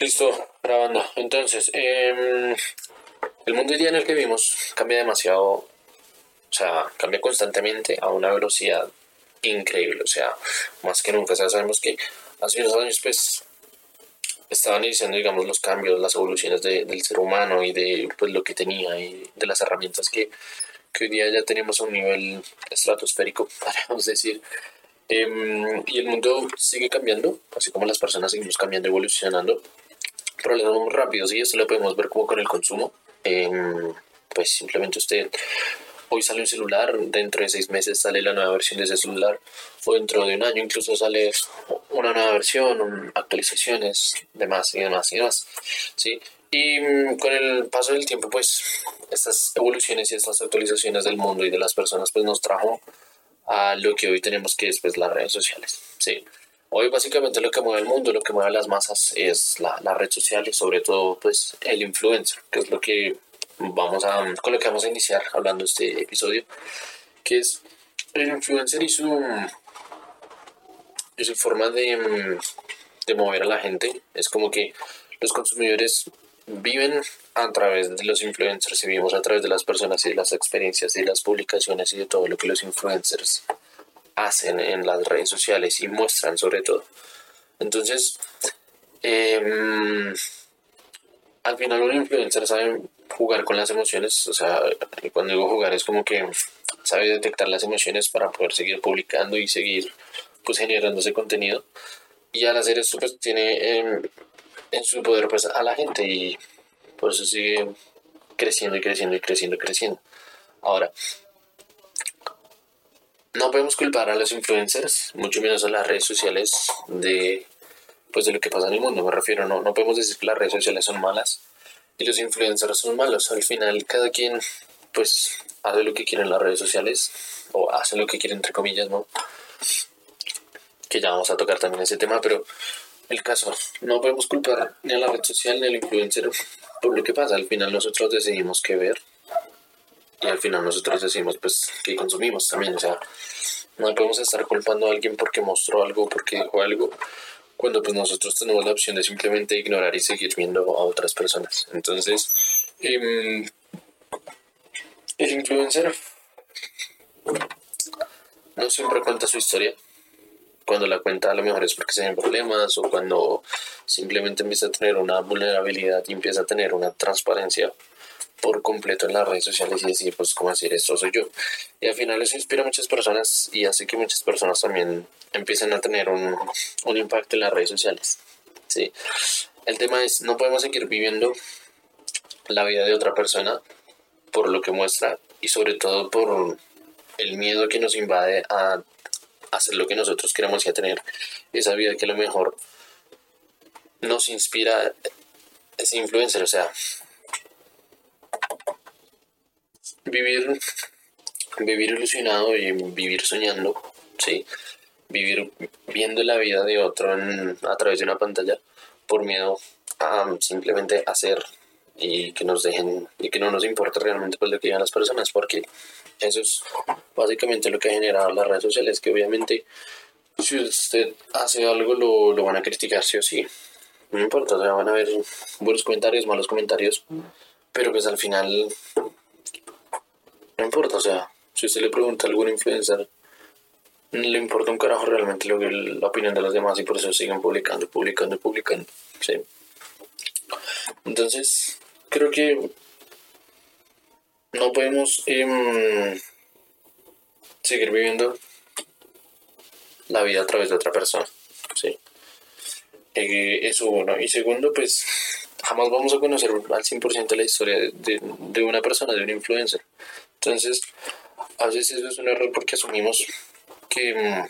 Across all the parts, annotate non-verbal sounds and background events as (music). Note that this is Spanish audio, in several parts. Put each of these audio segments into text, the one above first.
Listo, grabando. Entonces, em, el mundo hoy día en el que vivimos cambia demasiado, o sea, cambia constantemente a una velocidad increíble, o sea, más que nunca. O sea, sabemos que hace unos años, pues, estaban iniciando, digamos, los cambios, las evoluciones del ser humano y de pues, lo que tenía y de las herramientas que, que hoy día ya tenemos a un nivel estratosférico, (laughs) podríamos decir. Em, y el mundo sigue cambiando, así como las personas seguimos cambiando, evolucionando. Problemas muy rápidos y esto lo podemos ver como con el consumo. Em, pues simplemente usted hoy sale un celular, dentro de seis meses sale la nueva versión de ese celular, o dentro de un año incluso sale una nueva versión, actualizaciones, demás y demás y demás. ¿sí? Y mm, con el paso del tiempo, pues estas evoluciones y estas actualizaciones del mundo y de las personas, pues nos trajo a lo que hoy tenemos que es pues, las redes sociales. ¿sí? Hoy básicamente lo que mueve el mundo, lo que mueve las masas es la, la red social y sobre todo pues el influencer, que es lo que vamos a, con lo que vamos a iniciar hablando este episodio, que es el influencer y su, su forma de, de mover a la gente. Es como que los consumidores viven a través de los influencers y vivimos a través de las personas y de las experiencias y las publicaciones y de todo lo que los influencers hacen en las redes sociales y muestran sobre todo. Entonces, em, al final un influencer sabe jugar con las emociones, o sea, cuando digo jugar es como que sabe detectar las emociones para poder seguir publicando y seguir pues generando ese contenido. Y al hacer esto pues tiene em, en su poder pues a la gente y por eso sigue creciendo y creciendo y creciendo y creciendo. Ahora, no podemos culpar a los influencers, mucho menos a las redes sociales de pues de lo que pasa en el mundo, me refiero, no, no podemos decir que las redes sociales son malas y los influencers son malos, al final cada quien pues hace lo que quiere en las redes sociales o hace lo que quiere entre comillas, ¿no? Que ya vamos a tocar también ese tema, pero el caso. No podemos culpar ni a la red social ni al influencer por lo que pasa. Al final nosotros decidimos qué ver. Y al final nosotros decidimos pues qué consumimos también. O sea, no podemos estar culpando a alguien porque mostró algo, porque dijo algo, cuando pues nosotros tenemos la opción de simplemente ignorar y seguir viendo a otras personas. Entonces, em, el influencer no siempre cuenta su historia cuando la cuenta a lo mejor es porque se ven problemas o cuando simplemente empieza a tener una vulnerabilidad y empieza a tener una transparencia por completo en las redes sociales y decir, pues, ¿cómo decir esto soy yo? Y al final eso inspira a muchas personas y hace que muchas personas también empiecen a tener un, un impacto en las redes sociales. ¿sí? El tema es, no podemos seguir viviendo la vida de otra persona por lo que muestra y sobre todo por el miedo que nos invade a hacer lo que nosotros queremos y a tener esa vida que a lo mejor nos inspira ese influencer, o sea, vivir, vivir ilusionado y vivir soñando, ¿sí? Vivir viendo la vida de otro a través de una pantalla por miedo a simplemente hacer y que nos dejen y que no nos importe realmente pues lo que digan las personas porque eso es básicamente lo que ha generado las redes sociales que obviamente si usted hace algo lo, lo van a criticar sí o sí no importa o sea van a haber buenos comentarios malos comentarios pero pues al final no importa o sea si usted le pregunta a algún influencer no le importa un carajo realmente lo que la opinión de los demás y por eso siguen publicando publicando publicando sí entonces creo que no podemos em, seguir viviendo la vida a través de otra persona. ¿sí? Eh, eso uno. Y segundo, pues jamás vamos a conocer al 100% la historia de, de, una persona, de un influencer. Entonces, a veces eso es un error porque asumimos que em,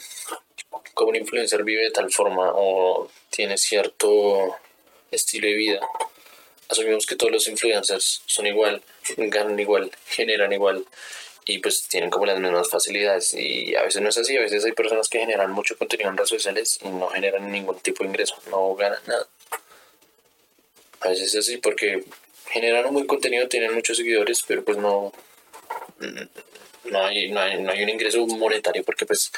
como un influencer vive de tal forma o tiene cierto estilo de vida asumimos que todos los influencers son igual, ganan igual, generan igual y pues tienen como las mismas facilidades y a veces no es así, a veces hay personas que generan mucho contenido en redes sociales y no generan ningún tipo de ingreso, no ganan nada. A veces es así porque generan un buen contenido, tienen muchos seguidores, pero pues no, no hay, no hay, no hay un ingreso monetario porque pues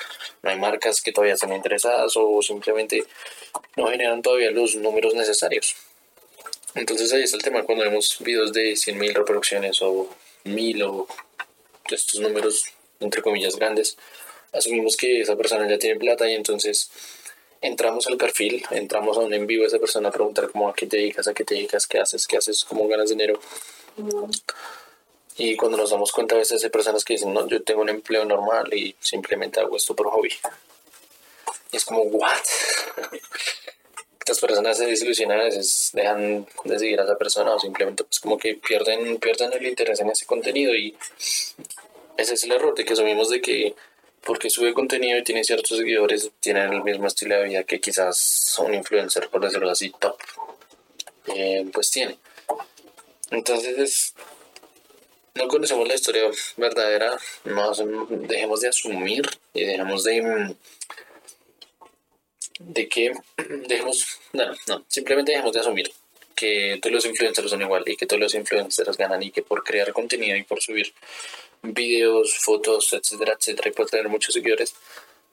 no hay marcas que todavía estén interesadas o simplemente no generan todavía los números necesarios. Entonces ahí está el tema, cuando vemos videos de 100.000 reproducciones o 1.000 o estos números, entre comillas, grandes, asumimos que esa persona ya tiene plata y entonces entramos al perfil, entramos a un en vivo de esa persona a preguntar cómo a qué te dedicas, a qué te dedicas, qué haces, qué haces, cómo ganas dinero. Y cuando nos damos cuenta a veces hay personas que dicen, no, yo tengo un empleo normal y simplemente hago esto por hobby. Y es como, ¿what? (laughs) Estas personas se desilusionan, a veces dejan de seguir a esa persona o simplemente pues como que pierden, pierden el interés en ese contenido y ese es el error de que asumimos de que porque sube contenido y tiene ciertos seguidores, tienen el mismo estilo de vida que quizás un influencer, por decirlo así, top, eh, pues tiene. Entonces, no conocemos la historia verdadera, no dejemos de asumir y dejemos de de que (clears throat) dejemos, no, no, simplemente dejemos de asumir que todos los influencers son igual y que todos los influencers ganan y que por crear contenido y por subir videos, fotos, etcétera, etcétera, y por tener muchos seguidores,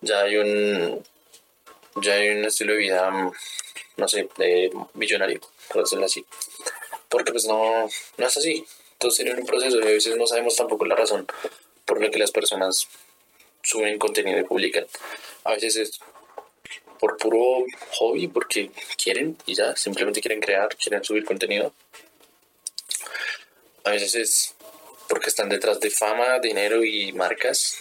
ya hay un ya hay un estilo de vida, no sé, millonario, por decirlo así. Porque pues no, no es así. Todos tienen un proceso y a veces no sabemos tampoco la razón por la que las personas suben contenido y publican. A veces es por puro hobby, porque quieren y ya, simplemente quieren crear, quieren subir contenido. A veces es porque están detrás de fama, dinero y marcas.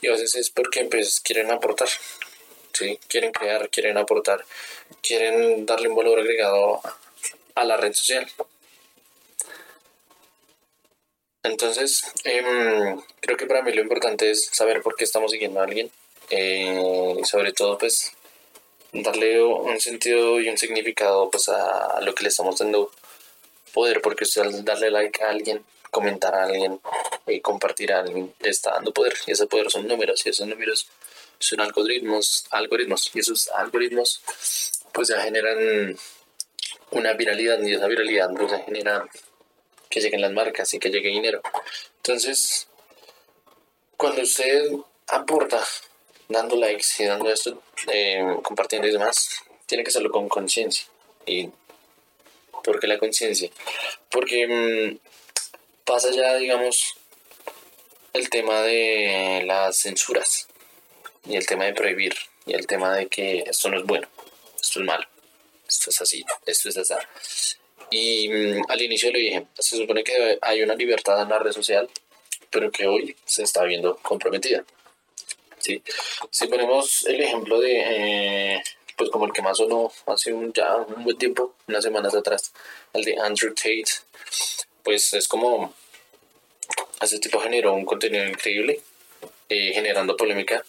Y a veces es porque pues, quieren aportar, ¿sí? quieren crear, quieren aportar, quieren darle un valor agregado a la red social. Entonces, em, creo que para mí lo importante es saber por qué estamos siguiendo a alguien. Eh, y sobre todo, pues, darle un sentido y un significado pues, a, lo que le estamos dando poder, porque usted al darle like a alguien, comentar a alguien y compartir a alguien, le está dando poder. Y ese poder son números, y esos números son algoritmos, algoritmos, y esos algoritmos pues ya generan una viralidad, y esa viralidad pues genera que lleguen las marcas y que llegue dinero. Entonces, cuando usted aporta dando likes y dando esto, eh, compartiendo y demás, tiene que hacerlo con conciencia. ¿Y por qué la conciencia? Porque mm, pasa ya, digamos, el tema de las censuras y el tema de prohibir y el tema de que esto no es bueno, esto es malo, esto es así, esto es así. Y mm, al inicio le dije, se supone que hay una libertad en la red social, pero que hoy se está viendo comprometida. ¿sí? Si ponemos el ejemplo de, eh, pues como el que más sonó hace un, ya un buen tiempo, unas semanas atrás, el de Andrew Tate, pues es como, ese tipo generó un contenido increíble, eh, generando polémica,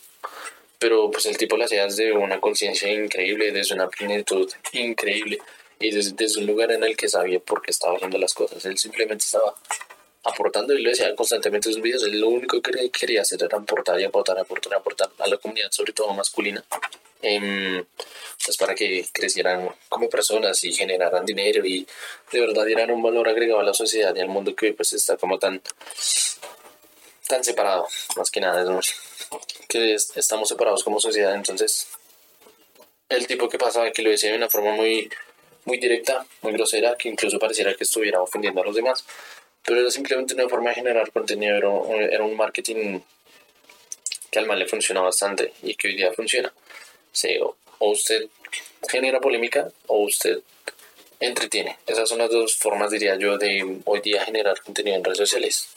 pero pues el tipo lo hacía desde una conciencia increíble, desde una plenitud increíble y desde, desde, un lugar en el que sabía por qué estaba haciendo las cosas. Él simplemente estaba aportando y lo decía constantemente en sus videos, él lo único que quería hacer era aportar y aportar, aportar, aportar a la comunidad, sobre todo masculina, eh, pues para que crecieran como personas y generaran dinero y de verdad dieran un valor agregado a la sociedad y al mundo que pues está como tan tan separado, más que nada, es que estamos separados como sociedad, entonces el tipo que pasaba que lo decía de una forma muy muy directa, muy grosera, que incluso pareciera que estuviera ofendiendo a los demás pero era simplemente una forma de generar contenido, era un, marketing que al mal le funciona bastante y que hoy día funciona. o, usted genera polémica o usted entretiene. Esas son las dos formas, diría yo, de hoy día generar contenido en redes sociales.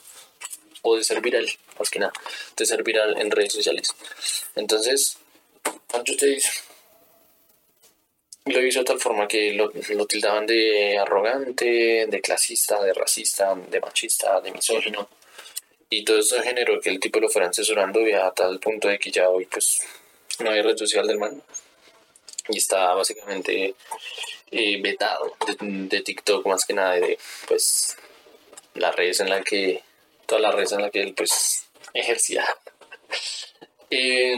O de ser viral, más que nada, de ser viral en redes sociales. Entonces, cuando ustedes lo hizo de tal forma que lo, tildaban de arrogante, de clasista, de racista, de machista, de misógino. Y todo esto generó que el tipo lo fueran censurando a tal punto de que ya hoy pues no hay red social del man. Y está básicamente eh, vetado de, TikTok más que nada de pues las redes en la que, todas las redes en las que él pues ejercía. (laughs) y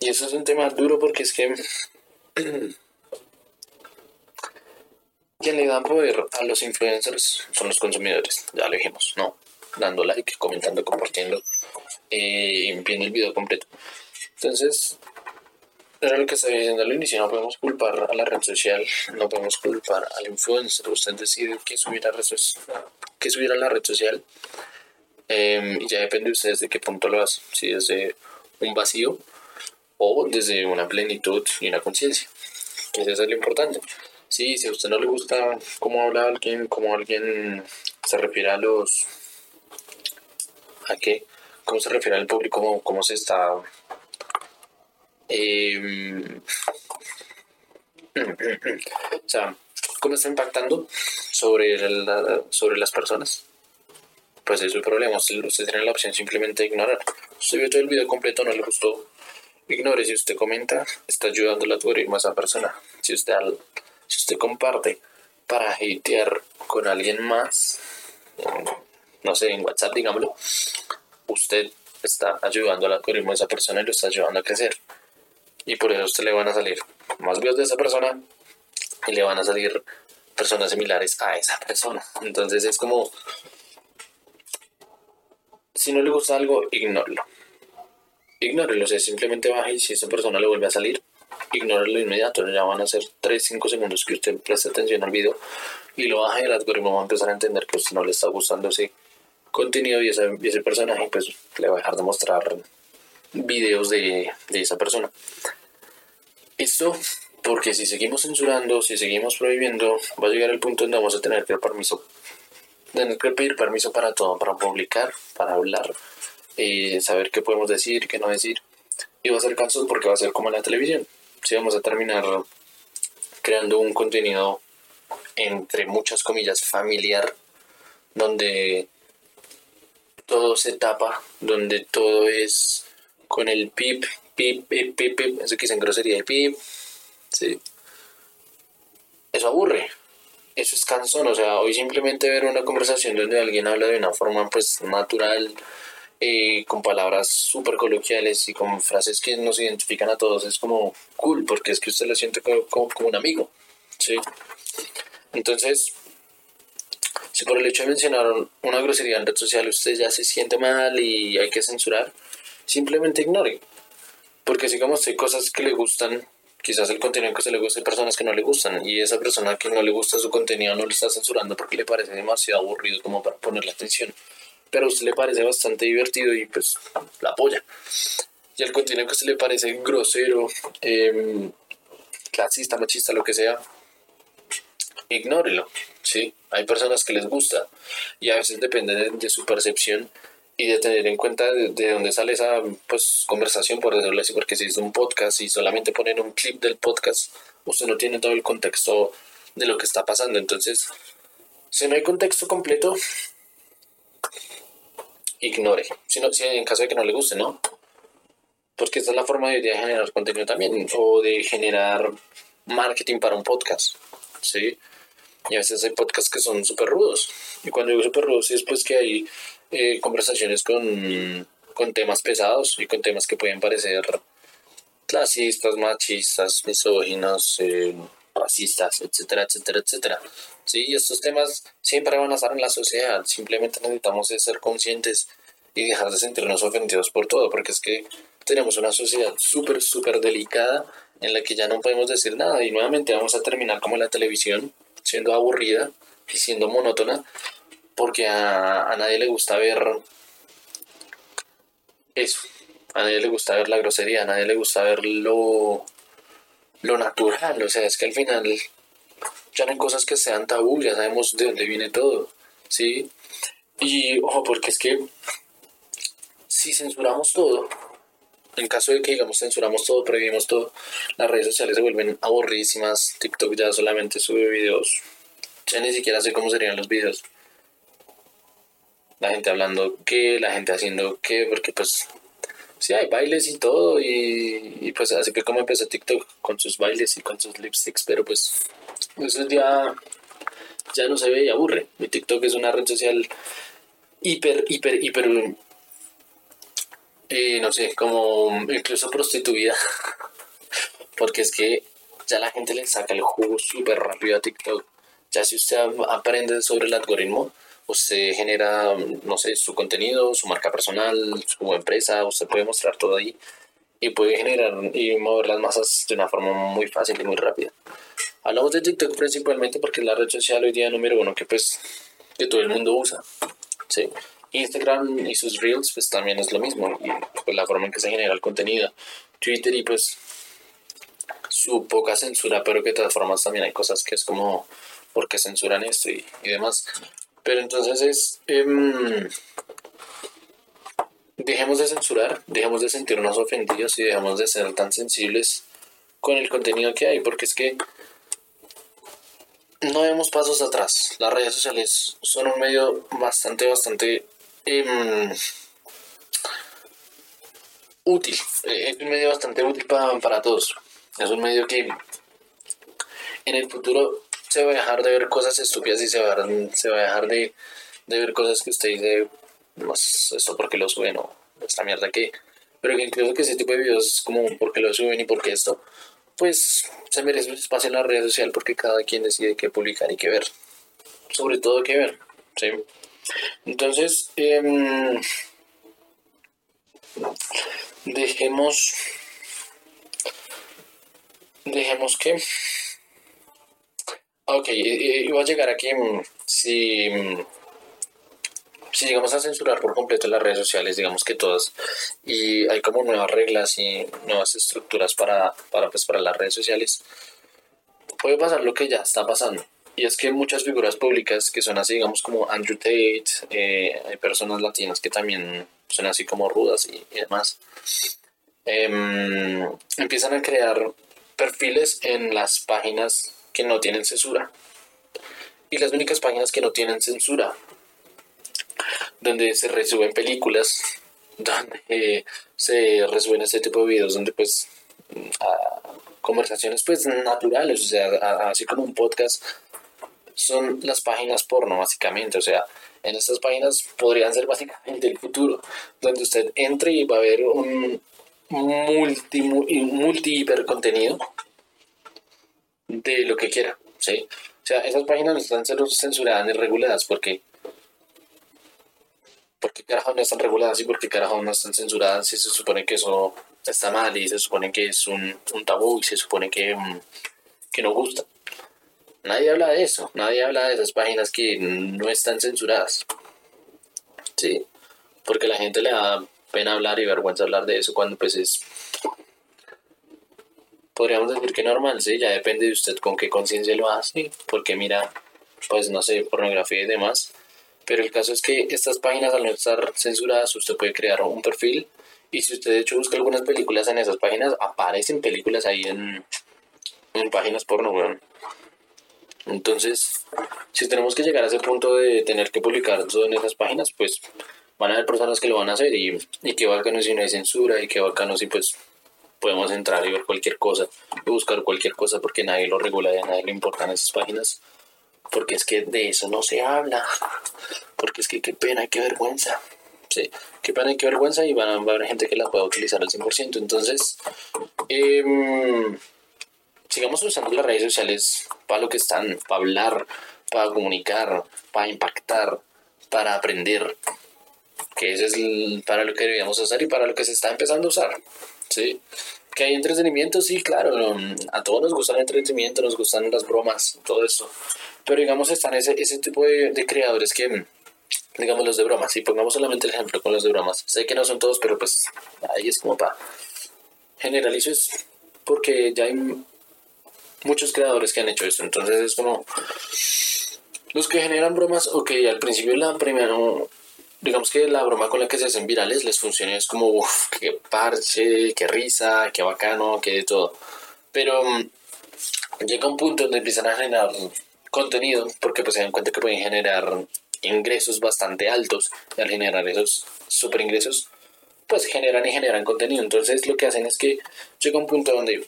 eso es un tema duro porque es que (clears throat) Quien le da poder a los influencers son los consumidores, ya lo dijimos, ¿no? Dando like, comentando, compartiendo, eh, viendo el video completo. Entonces, era lo que estaba diciendo al inicio, no podemos culpar a la red social, no podemos culpar al influencer, usted decide qué subir a, la red social em, y ya depende de ustedes de qué punto lo hace, si desde un vacío o desde una plenitud y una conciencia, que eso es lo importante. Sí, si a usted no le gusta cómo habla alguien, cómo alguien se refiere a los... ¿A qué? ¿Cómo se refiere al público? ¿Cómo, cómo se está eh, (clears throat) o sea, ¿cómo está impactando sobre, sobre las personas? Pues es el problema. Usted, tiene la opción simplemente de ignorar. Usted vio todo el video completo, no le gustó. Ignore. Si usted comenta, está ayudando al algoritmo a esa persona. Si usted, si usted comparte para hatear con alguien más, no sé, en WhatsApp, digámoslo, usted está ayudando al algoritmo a esa persona y lo está ayudando a crecer y por eso a usted le van a salir más videos de esa persona y le van a salir personas similares a esa persona. Entonces es como, si no le gusta algo, ignórelo. Ignórelo, o sea, simplemente baja y si esa persona le vuelve a salir, ignórelo inmediato. Ya van a ser 3-5 segundos que usted preste atención al video y lo baja y el algoritmo va a empezar a entender que usted no le está gustando ese contenido y ese, personaje, pues le va a dejar de mostrar videos de, esa persona. Esto porque si seguimos censurando, si seguimos prohibiendo, va a llegar el punto donde vamos a tener que permiso, tener que pedir permiso para todo, para publicar, para hablar, eh, saber qué podemos decir, qué no decir. Y va a ser cansado porque va a ser como en la televisión. Si vamos a terminar creando un contenido entre muchas comillas familiar, donde todo se tapa, donde todo es con el pip, pip, pip, pip, pip, eso que dicen grosería de pip, sí. Eso aburre, eso es cansón, o sea, hoy simplemente ver una conversación donde alguien habla de una forma pues natural, eh, con palabras súper coloquiales y con frases que nos identifican a todos, es como cool, porque es que usted lo siente como, como un amigo, sí. Entonces, si por el hecho de mencionar una grosería en red social usted ya se siente mal y hay que censurar, simplemente ignore. Porque si como hay cosas que le gustan, quizás el contenido que se le gusta hay personas que no le gustan y esa persona que no le gusta su contenido no le está censurando porque le parece demasiado aburrido como para ponerle atención. Pero a usted le parece bastante divertido y pues la apoya. Y el contenido que a usted le parece grosero, em, clasista, machista, lo que sea, ignórelo. ¿sí? Hay personas que les gusta y a veces depende de su percepción y de tener en cuenta de, dónde sale esa pues, conversación, por decirlo así, porque si es un podcast y solamente poner un clip del podcast, usted no tiene todo el contexto de lo que está pasando. Entonces, si no hay contexto completo, ignore. Si, no, si en caso de que no le guste, ¿no? Porque esta es la forma de, generar contenido también, o de generar marketing para un podcast, ¿sí? Y a veces hay podcasts que son súper rudos. Y cuando digo súper rudos, es pues que hay eh, conversaciones con, con, temas pesados y con temas que pueden parecer clasistas, machistas, misóginos, eh, racistas, etcétera, etcétera, etcétera. Sí, estos temas siempre van a estar en la sociedad. Simplemente necesitamos ser conscientes y dejar de sentirnos ofendidos por todo, porque es que tenemos una sociedad súper, súper delicada en la que ya no podemos decir nada y nuevamente vamos a terminar como la televisión, siendo aburrida y siendo monótona, porque a, nadie le gusta ver eso. A nadie le gusta ver la grosería, a nadie le gusta ver lo, lo natural. O sea, es que al final ya no hay cosas que sean tabú, ya sabemos de dónde viene todo. ¿Sí? Y ojo, porque es que si censuramos todo, en caso de que digamos censuramos todo, prohibimos todo, las redes sociales se vuelven aburridísimas. TikTok ya solamente sube videos. Ya ni siquiera sé cómo serían los videos la gente hablando qué, la gente haciendo qué, porque pues sí hay bailes y todo, y, pues así que como empezó TikTok con sus bailes y con sus lipsticks, pero pues eso ya, ya no se ve y aburre. Mi TikTok es una red social hiper, hiper, hiper, eh, no sé, como incluso prostituida, (laughs) porque es que ya la gente le saca el jugo súper rápido a TikTok. Ya si usted aprende sobre el algoritmo, usted genera, no sé, su contenido, su marca personal, su empresa, usted puede mostrar todo ahí y puede generar y mover las masas de una forma muy fácil y muy rápida. Hablamos de TikTok principalmente porque es la red social hoy día número uno que pues que todo el mundo usa. ¿sí? Instagram y sus reels pues también es lo mismo y pues, la forma en que se genera el contenido. Twitter y pues su poca censura, pero que de todas formas también hay cosas que es como, ¿por qué censuran esto y, demás? Pero entonces es, em, dejemos de censurar, dejemos de sentirnos ofendidos y dejemos de ser tan sensibles con el contenido que hay, porque es que no vemos pasos atrás. Las redes sociales son un medio bastante, bastante em, útil. Eh, es un medio bastante útil para, para todos. Es un medio que en el futuro se va a dejar de ver cosas estúpidas y se va a, se va a dejar de, ver cosas que usted dice, pues, esto porque lo suben o esta mierda que... Pero que incluso que ese tipo de videos como porque lo suben y porque esto, pues se merece un espacio en la red social porque cada quien decide qué publicar y qué ver. Sobre todo qué ver. ¿sí? Entonces, em, dejemos Dejemos que... Ok, iba a llegar aquí mm, si, mm, si llegamos a censurar por completo las redes sociales, digamos que todas, y hay como nuevas reglas y nuevas estructuras para, para, pues, para las redes sociales, puede pasar lo que ya está pasando. Y es que muchas figuras públicas que son así, digamos como Andrew Tate, eh, hay personas latinas que también son así como rudas y, demás, em, empiezan a crear perfiles en las páginas que no tienen censura. Y las únicas páginas que no tienen censura, donde se resuben películas, (laughs) donde se resuben este tipo de videos, donde pues conversaciones pues naturales, o sea, así como un podcast, son las páginas porno básicamente, o sea, en estas páginas podrían ser básicamente el futuro, donde usted entre y va a ver un, multi, multi hiper contenido de lo que quiera, ¿sí? O sea, esas páginas no están censuradas ni reguladas porque porque carajo no están reguladas y porque carajo no están censuradas si se supone que eso está mal y se supone que es un, un tabú y se supone que, mm, que no gusta. Nadie habla de eso, nadie habla de esas páginas que no están censuradas. Sí, porque la gente le da pena hablar y vergüenza hablar de eso cuando pues es podríamos decir que normal, sí, ya depende de usted con qué conciencia lo hace, porque mira, pues no sé, pornografía y demás. Pero el caso es que estas páginas al no estar censuradas, usted puede crear un perfil y si usted de hecho busca algunas películas en esas páginas, aparecen películas ahí en, en páginas porno, weón. Entonces, si tenemos que llegar a ese punto de tener que publicar todo en esas páginas, pues van a haber personas que lo van a hacer y, y qué bacano si no hay censura y qué bacano si pues podemos entrar y ver cualquier cosa y buscar cualquier cosa porque nadie lo regula y a nadie le importan esas páginas. Porque es que de eso no se habla. Porque es que qué pena, qué vergüenza. Sí, qué pena y qué vergüenza y van a, haber gente que la pueda utilizar al 100% entonces em, sigamos usando las redes sociales para lo que están, para hablar para comunicar, para impactar para aprender. Que eso es para lo que deberíamos usar y para lo que se está empezando a usar. ¿Sí? Que hay entretenimiento, sí, claro, a todos nos gusta el entretenimiento, nos gustan las bromas, todo eso. Pero digamos, están ese, ese tipo de, de creadores que, digamos, los de bromas, y pongamos solamente el ejemplo con los de bromas. Sé que no son todos, pero pues ahí es como para generalizo es porque ya hay muchos creadores que han hecho esto. Entonces es como los que generan bromas, ok, al principio la primera digamos que la broma con la que se hacen virales les funciona, es como, uff, qué parche, qué risa, qué bacano, qué de todo. Pero mm, llega un punto donde empiezan a generar contenido, porque pues se dan cuenta que pueden generar ingresos bastante altos, y al generar esos super ingresos, pues generan y generan contenido. Entonces lo que hacen es que llega un punto donde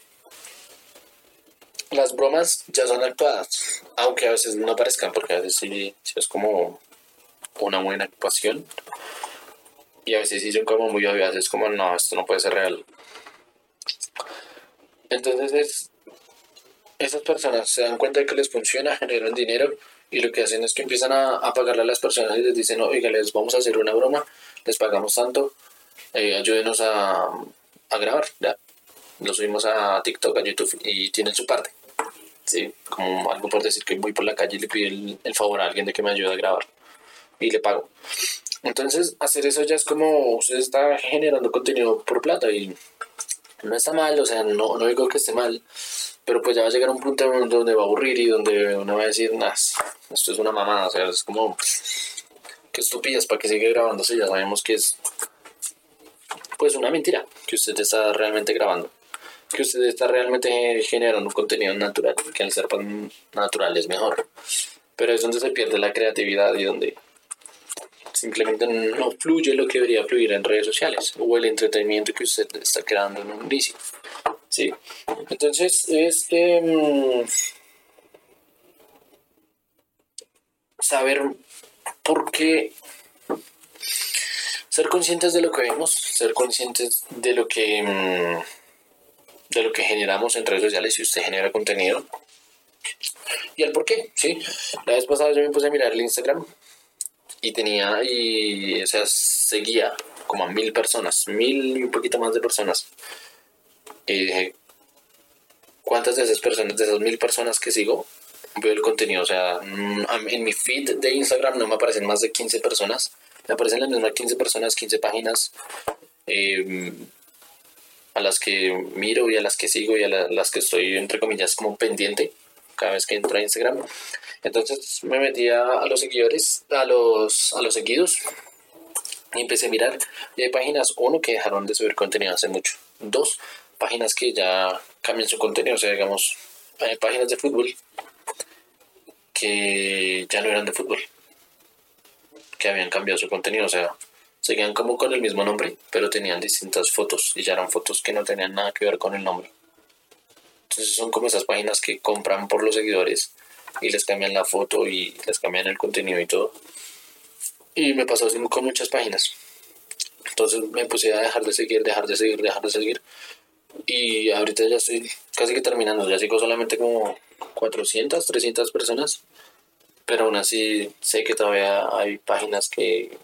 las bromas ya son actuadas, aunque a veces no parezcan, porque a veces sí es como una buena actuación. Y a veces son como muy obvias, es como, no, esto no puede ser real. Entonces es, esas personas se dan cuenta de que les funciona, generan dinero y lo que hacen es que empiezan a, a pagarle a las personas y les dicen, oiga, les vamos a hacer una broma, les pagamos tanto, eh, ayúdenos a, a grabar, ya. Lo subimos a TikTok, a YouTube y tienen su parte. Sí, como algo por decir que voy por la calle y le pido el, el favor a alguien de que me ayude a grabar y le pago. Entonces, hacer eso ya es como usted está generando contenido por plata y no está mal, o sea, no, no digo que esté mal, pero pues ya va a llegar un punto donde va a aburrir y donde uno va a decir, nah, esto es una mamada, o sea, es como, qué estupidez, ¿para que sigue grabándose? Ya sabemos que es, pues, una mentira, que usted está realmente grabando, que usted está realmente generando un contenido natural, que al ser natural es mejor, pero es donde se pierde la creatividad y donde simplemente no fluye lo que debería fluir en redes sociales o el entretenimiento que usted está creando en un inicio. Sí. Entonces, es em, saber por qué ser conscientes de lo que vemos, ser conscientes de lo que em, de lo que generamos en redes sociales si usted genera contenido y el por qué, sí. La vez pasada yo me puse a mirar el Instagram y tenía, y, o sea, seguía como a mil personas, mil y un poquito más de personas. Y dije, ¿cuántas de esas personas, de esas mil personas que sigo, veo el contenido? O sea, mm, en mi feed de Instagram no me aparecen más de 15 personas, me aparecen las mismas 15 personas, 15 páginas. Em, a las que miro y a las que sigo y a las que estoy entre comillas como pendiente cada vez que entro a Instagram. Entonces me metí a, los seguidores, a los, a los seguidos y empecé a mirar. Y hay páginas, uno, que dejaron de subir contenido hace mucho. Dos, páginas que ya cambian su contenido. O sea, digamos, hay páginas de fútbol que ya no eran de fútbol. Que habían cambiado su contenido. O sea, seguían como con el mismo nombre, pero tenían distintas fotos. Y ya eran fotos que no tenían nada que ver con el nombre. Entonces son como esas páginas que compran por los seguidores y les cambian la foto y les cambian el contenido y todo. Y me pasó así con muchas páginas. Entonces me puse a dejar de seguir, dejar de seguir, dejar de seguir. Y ahorita ya estoy casi que terminando. Ya sigo solamente como 400, 300 personas. Pero aún así sé que todavía hay páginas que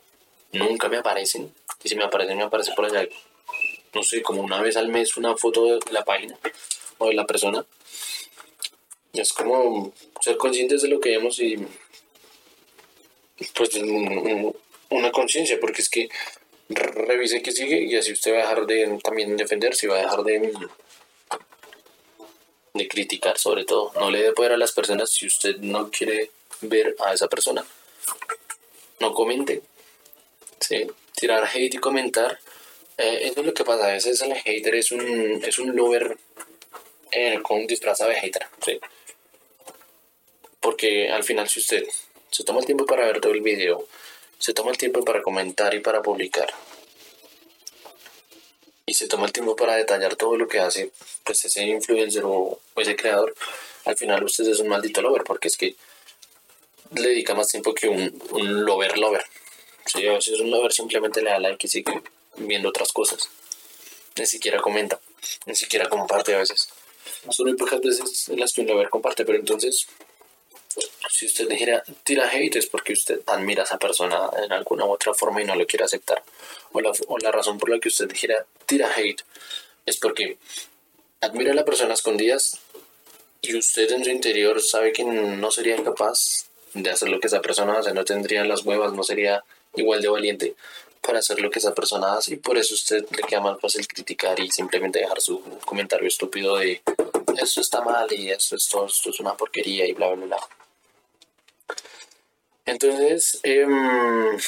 nunca me aparecen. Y si me aparecen, me aparecen por allá. No sé, como una vez al mes una foto de la página o de la persona. Es como ser conscientes de lo que vemos y pues una conciencia, porque es que revise que sigue y así usted va a dejar de también defenderse y va a dejar de, de criticar sobre todo. No le dé poder a las personas si usted no quiere ver a esa persona. No comente. ¿sí? Tirar hate y comentar. Eh, eso es lo que pasa. A veces el hater es un, es un lover eh, con un disfraz hater, ¿sí? Porque al final si usted se toma el tiempo para ver todo el video, se toma el tiempo para comentar y para publicar, y se toma el tiempo para detallar todo lo que hace pues ese influencer o, ese creador, al final usted es un maldito lover, porque es que le dedica más tiempo que un, un lover lover. Si a veces un lover simplemente le da like y sigue viendo otras cosas. Ni siquiera comenta, ni siquiera comparte a veces. Son muy pocas veces las que un lover comparte, pero entonces, si usted dijera, tira hate es porque usted admira a esa persona en alguna u otra forma y no lo quiere aceptar. O la, o la razón por la que usted dijera, tira hate es porque admira a la persona escondidas y usted en su interior sabe que no sería incapaz de hacer lo que esa persona hace, no tendría las huevas, no sería igual de valiente para hacer lo que esa persona hace y por eso usted le queda más fácil criticar y simplemente dejar su comentario estúpido de esto está mal y esto, esto, esto es una porquería y bla bla bla. Entonces, em,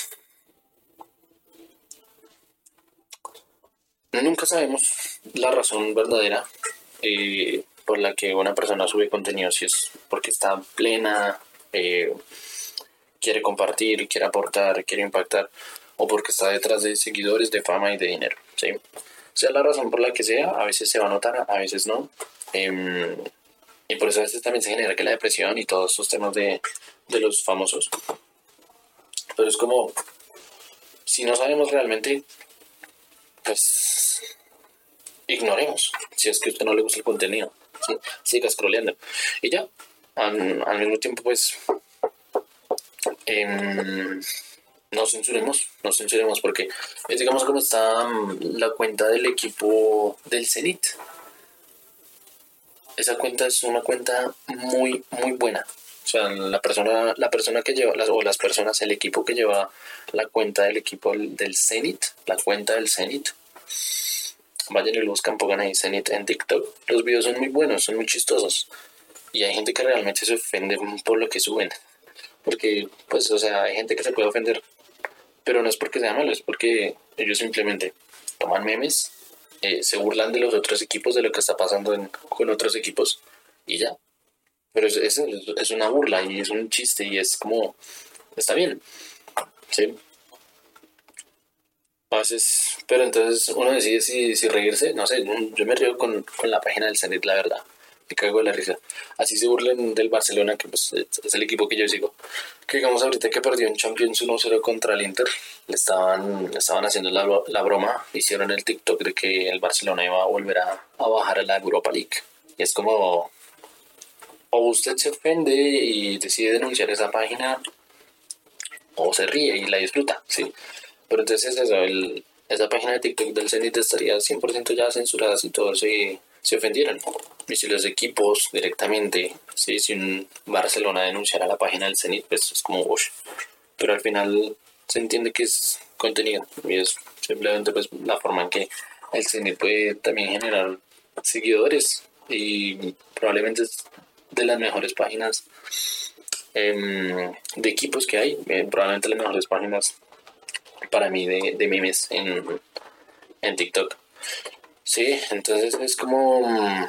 nunca sabemos la razón verdadera eh, por la que una persona sube contenido, si es porque está plena, eh, quiere compartir, quiere aportar, quiere impactar o porque está detrás de seguidores, de fama y de dinero. ¿sí? Sea la razón por la que sea, a veces se va a notar, a veces no. Em, y por eso a veces también se genera que la depresión y todos estos temas de, de los famosos. Pero es como, si no sabemos realmente, pues ignoremos. Si es que a usted no le gusta el contenido, siga scrolleando. Y ya, al, mismo tiempo, pues, eh, no censuremos, no censuremos porque es digamos como está mm, la cuenta del equipo del Zenit. Esa cuenta es una cuenta muy, muy buena. O sea, la persona, la persona que lleva, las, o las personas, el equipo que lleva la cuenta del equipo del Zenit, la cuenta del Zenit, vayan y lo buscan, pongan ahí Zenit en TikTok. Los videos son muy buenos, son muy chistosos. Y hay gente que realmente se ofende por lo que suben. Porque, pues, o sea, hay gente que se puede ofender. Pero no es porque sea malo, es porque ellos simplemente toman memes, eh, se burlan de los otros equipos, de lo que está pasando con otros equipos y ya. Pero es, es, es una burla y es un chiste y es como, está bien. Sí. A veces, pero entonces uno decide si, si reírse, no sé, yo me río con, con la página del Zenit, la verdad cago de la risa. Así se burlen del Barcelona, que pues, es el equipo que yo sigo. Que digamos ahorita que perdió en Champions 1-0 contra el Inter, le estaban, le estaban haciendo la, la, broma, hicieron el TikTok de que el Barcelona iba a volver a, a bajar a la Europa League. Y es como, o usted se ofende y decide denunciar esa página, o se ríe y la disfruta, sí. Pero entonces eso, el, esa página de TikTok del Zenit estaría 100% ya censurada si todo eso y se ofendieran. Y si los equipos directamente, ¿sí? si un Barcelona denunciara la página del Zenit, pues es como, Bush. Pero al final se entiende que es contenido y es simplemente pues la forma en que el Zenit puede también generar seguidores y probablemente es de las mejores páginas em, de equipos que hay, eh, probablemente las mejores páginas para mí de, de memes en, en TikTok. Sí, entonces es como, mm,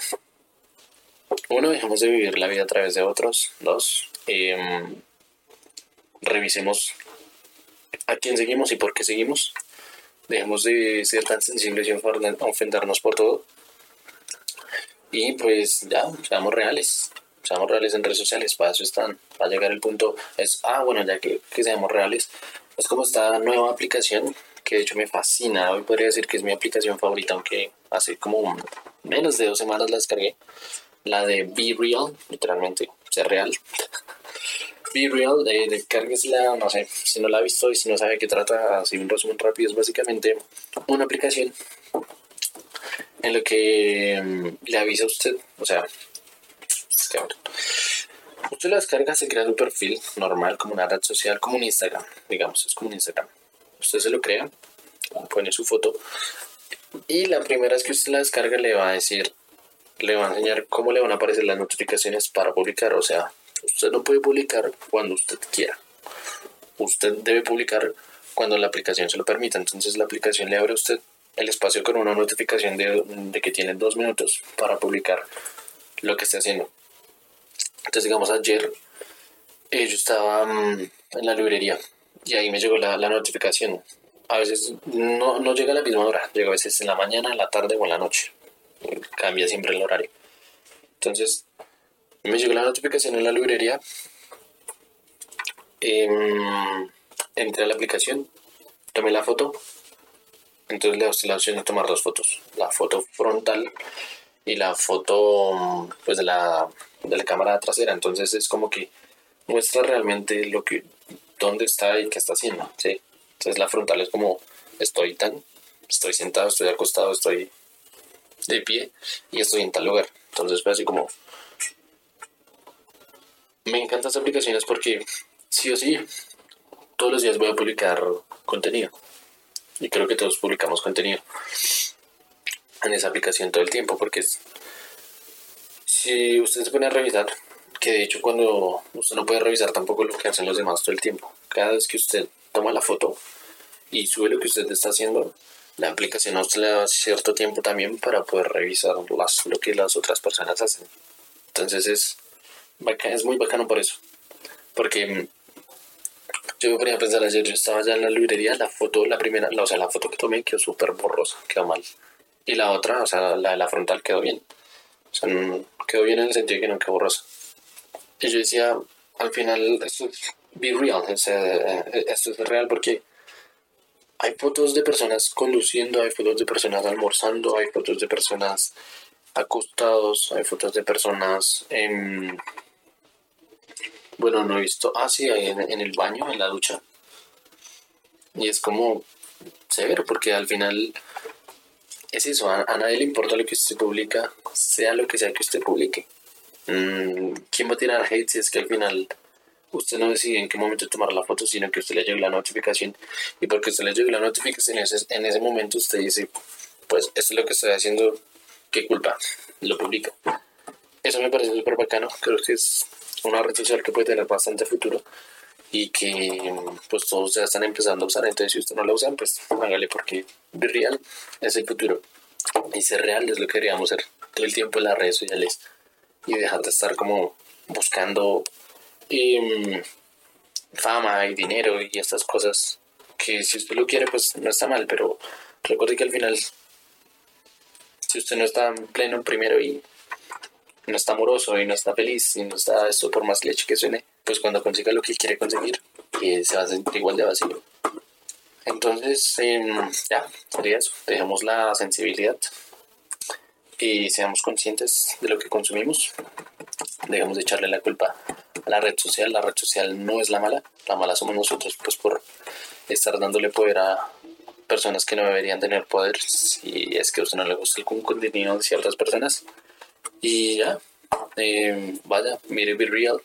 uno, dejemos de vivir la vida a través de otros. Dos, em, revisemos a quién seguimos y por qué seguimos. Dejemos de ser tan sensibles y ofendernos por todo. Y pues ya, seamos reales. Seamos reales en redes sociales, para eso están. Va a llegar el punto, es, ah, bueno, ya que, que seamos reales, es como esta nueva aplicación que de hecho me fascina. Hoy podría decir que es mi aplicación favorita, aunque hace como menos de dos semanas la descargué. La de Be Real, literalmente, ser real. (laughs) Be Real, eh, la no sé, si no la ha visto y si no sabe qué trata, así un resumen rápido, es básicamente una aplicación en lo que mm, le avisa a usted, o sea, es que usted la descarga, se crea su perfil normal, como una red social, como un Instagram, digamos, es como un Instagram usted se lo crea, pone su foto y la primera vez que usted la descarga le va a decir, le va a enseñar cómo le van a aparecer las notificaciones para publicar. O sea, usted no puede publicar cuando usted quiera. Usted debe publicar cuando la aplicación se lo permita. Entonces la aplicación le abre a usted el espacio con una notificación de, que tiene dos minutos para publicar lo que esté haciendo. Entonces digamos ayer eh, yo estaba mm, en la librería y ahí me llegó la notificación. A veces no, no, llega a la misma hora, llega a veces en la mañana, en la tarde o en la noche. Cambia siempre el horario. Entonces, me llegó la notificación en la librería. Eh, entré a la aplicación, tomé la foto. Entonces le doy la opción de tomar dos fotos. La foto frontal y la foto pues de la, de la cámara trasera. Entonces es como que muestra realmente lo que dónde está y qué está haciendo, ¿sí? Entonces la frontal es como, estoy tan, estoy sentado, estoy acostado, estoy de pie y estoy en tal lugar. Entonces fue así como... Me encantan estas aplicaciones porque sí o sí, todos los días voy a publicar contenido. Y creo que todos publicamos contenido en esa aplicación todo el tiempo porque si usted se pone a revisar que de hecho cuando usted no puede revisar tampoco lo que hacen los demás todo el tiempo. Cada vez que usted toma la foto y sube lo que usted está haciendo, la aplicación a usted le da cierto tiempo también para poder revisar las, lo que las otras personas hacen. Entonces es, es muy bacano por eso. Porque yo me ponía a pensar ayer, yo estaba ya en la librería, la foto, la primera, la, o sea, la foto que tomé quedó súper borrosa, quedó mal. Y la otra, o sea, la de la frontal quedó bien. O sea, quedó bien en el sentido que no quedó borrosa. Y yo decía, al final, esto es be real, eh, esto es real porque hay fotos de personas conduciendo, hay fotos de personas almorzando, hay fotos de personas acostados, hay fotos de personas en... Bueno, no he visto. Ah, sí, en, en el baño, en la ducha. Y es como severo, porque al final es eso, a, nadie le importa lo que usted publica, sea lo que sea que usted publique. Mm, ¿Quién va a tirar hate si es que al final usted no decide en qué momento tomar la foto, sino que usted le llegue la notificación y porque usted le llegue la notificación en ese, en ese momento usted dice, pues esto es lo que estoy haciendo, ¿qué culpa? Lo publica. Eso me parece súper bacano, creo que es una red social que puede tener bastante futuro y que pues todos ya están empezando a usar, entonces si usted no la usa, pues hágale porque real es el futuro y ser real es lo que deberíamos hacer todo el tiempo en las redes sociales y dejar de estar como buscando em, fama y dinero y estas cosas que si usted lo quiere pues no está mal, pero recuerde que al final si usted no está en pleno primero y no está amoroso y no está feliz y no está esto por más leche que suene, pues cuando consiga lo que quiere conseguir, eh, se va a sentir igual de vacío. Entonces, em, ya, sería eso. Dejemos la sensibilidad y seamos conscientes de lo que consumimos. Dejemos de echarle la culpa a la red social. La red social no es la mala, la mala somos nosotros, pues por estar dándole poder a personas que no deberían tener poder. Si es que a usted no le gusta algún contenido de ciertas personas, y ya, eh, vaya, mire Be Real.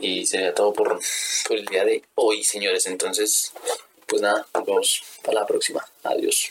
Y sería todo por, por el día de hoy, señores. Entonces, pues nada, nos vemos para la próxima. Adiós.